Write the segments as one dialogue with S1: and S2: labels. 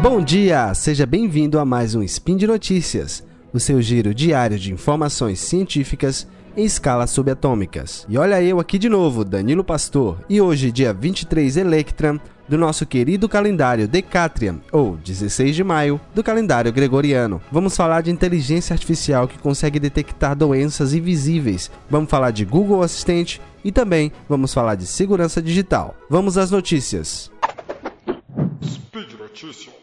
S1: Bom dia, seja bem-vindo a mais um Spin de Notícias, o seu giro diário de informações científicas em escalas subatômicas. E olha eu aqui de novo, Danilo Pastor, e hoje, dia 23 Electran, do nosso querido calendário Decatrian, ou 16 de maio, do calendário gregoriano. Vamos falar de inteligência artificial que consegue detectar doenças invisíveis. Vamos falar de Google Assistente e também vamos falar de segurança digital. Vamos às notícias.
S2: Speed Notícias.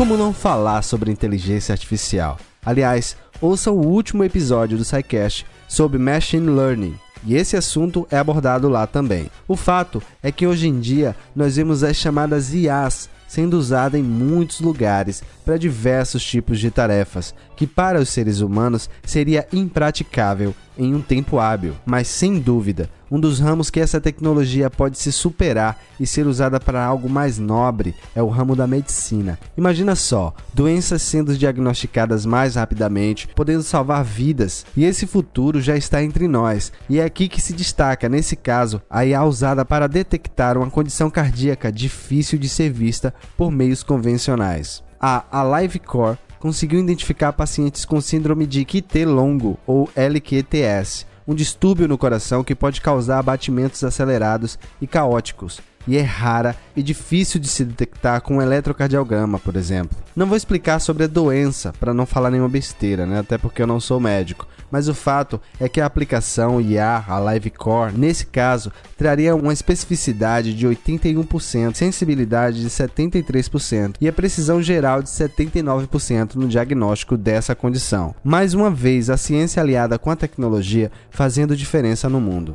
S1: Como não falar sobre inteligência artificial? Aliás, ouça o último episódio do SciCast sobre Machine Learning, e esse assunto é abordado lá também. O fato é que hoje em dia nós vemos as chamadas IAs sendo usada em muitos lugares para diversos tipos de tarefas, que para os seres humanos seria impraticável em um tempo hábil, mas sem dúvida, um dos ramos que essa tecnologia pode se superar e ser usada para algo mais nobre é o ramo da medicina. Imagina só, doenças sendo diagnosticadas mais rapidamente, podendo salvar vidas, e esse futuro já está entre nós. E é aqui que se destaca, nesse caso, a IA usada para detectar uma condição cardíaca difícil de ser vista por meios convencionais. A AliveCore conseguiu identificar pacientes com síndrome de QT longo ou LQTS, um distúrbio no coração que pode causar batimentos acelerados e caóticos, e é rara e difícil de se detectar com um eletrocardiograma, por exemplo. Não vou explicar sobre a doença para não falar nenhuma besteira, né? até porque eu não sou médico, mas o fato é que a aplicação IA, a LiveCore, nesse caso, traria uma especificidade de 81%, sensibilidade de 73% e a precisão geral de 79% no diagnóstico dessa condição. Mais uma vez, a ciência aliada com a tecnologia fazendo diferença no mundo.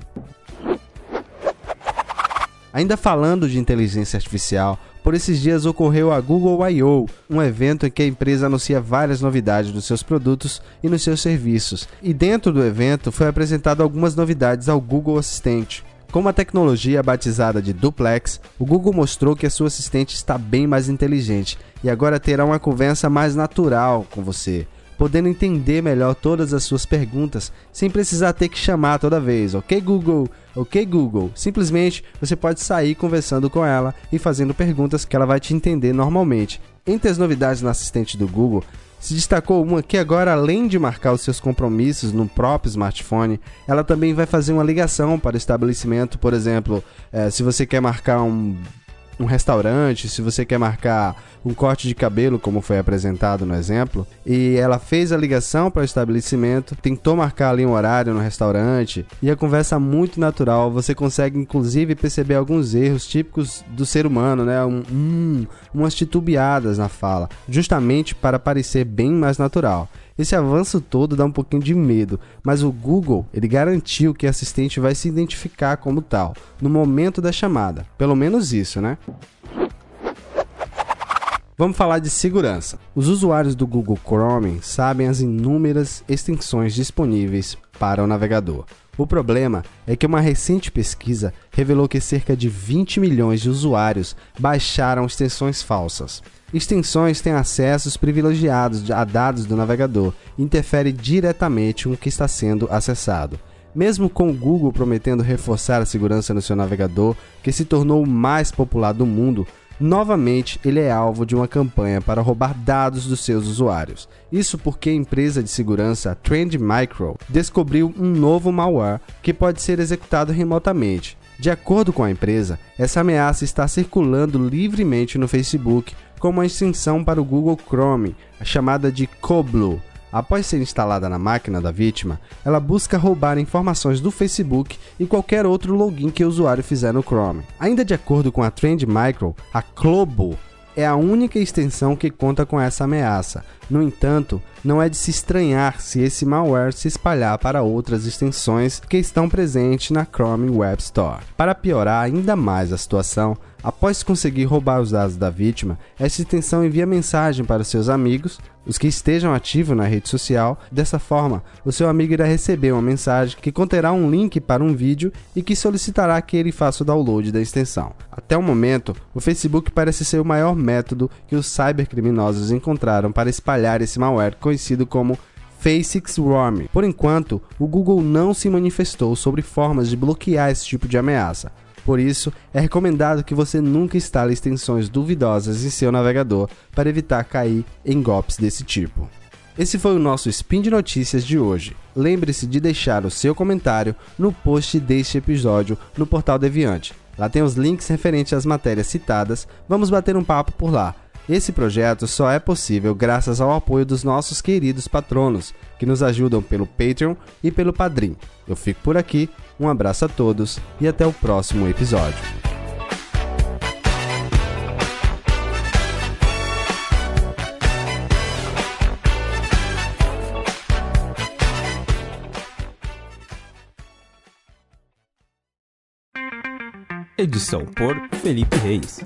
S1: Ainda falando de inteligência artificial, por esses dias ocorreu a Google I.O., um evento em que a empresa anuncia várias novidades dos seus produtos e nos seus serviços. E dentro do evento foi apresentado algumas novidades ao Google Assistente. Com uma tecnologia batizada de Duplex, o Google mostrou que a sua assistente está bem mais inteligente e agora terá uma conversa mais natural com você podendo entender melhor todas as suas perguntas sem precisar ter que chamar toda vez. Ok, Google? Ok, Google? Simplesmente você pode sair conversando com ela e fazendo perguntas que ela vai te entender normalmente. Entre as novidades no assistente do Google, se destacou uma que agora, além de marcar os seus compromissos no próprio smartphone, ela também vai fazer uma ligação para o estabelecimento. Por exemplo, é, se você quer marcar um um restaurante, se você quer marcar um corte de cabelo, como foi apresentado no exemplo, e ela fez a ligação para o estabelecimento, tentou marcar ali um horário no restaurante, e a conversa muito natural, você consegue inclusive perceber alguns erros típicos do ser humano, né? Um, um, umas titubeadas na fala, justamente para parecer bem mais natural. Esse avanço todo dá um pouquinho de medo, mas o Google ele garantiu que o assistente vai se identificar como tal no momento da chamada. Pelo menos isso, né? Vamos falar de segurança. Os usuários do Google Chrome sabem as inúmeras extensões disponíveis para o navegador. O problema é que uma recente pesquisa revelou que cerca de 20 milhões de usuários baixaram extensões falsas. Extensões têm acessos privilegiados a dados do navegador e interfere diretamente com o que está sendo acessado. Mesmo com o Google prometendo reforçar a segurança no seu navegador, que se tornou o mais popular do mundo, novamente ele é alvo de uma campanha para roubar dados dos seus usuários. Isso porque a empresa de segurança Trend Micro descobriu um novo malware que pode ser executado remotamente. De acordo com a empresa, essa ameaça está circulando livremente no Facebook como uma extensão para o Google Chrome, chamada de Coblu. Após ser instalada na máquina da vítima, ela busca roubar informações do Facebook e qualquer outro login que o usuário fizer no Chrome. Ainda de acordo com a Trend Micro, a Clobo é a única extensão que conta com essa ameaça. No entanto, não é de se estranhar se esse malware se espalhar para outras extensões que estão presentes na Chrome Web Store. Para piorar ainda mais a situação, Após conseguir roubar os dados da vítima, essa extensão envia mensagem para seus amigos, os que estejam ativos na rede social. Dessa forma, o seu amigo irá receber uma mensagem que conterá um link para um vídeo e que solicitará que ele faça o download da extensão. Até o momento, o Facebook parece ser o maior método que os cybercriminosos encontraram para espalhar esse malware conhecido como Face6Worm. Por enquanto, o Google não se manifestou sobre formas de bloquear esse tipo de ameaça. Por isso, é recomendado que você nunca instale extensões duvidosas em seu navegador para evitar cair em golpes desse tipo. Esse foi o nosso Spin de Notícias de hoje. Lembre-se de deixar o seu comentário no post deste episódio no portal Deviante. Lá tem os links referentes às matérias citadas. Vamos bater um papo por lá. Esse projeto só é possível graças ao apoio dos nossos queridos patronos, que nos ajudam pelo Patreon e pelo Padrim. Eu fico por aqui, um abraço a todos e até o próximo episódio.
S3: Edição por Felipe Reis.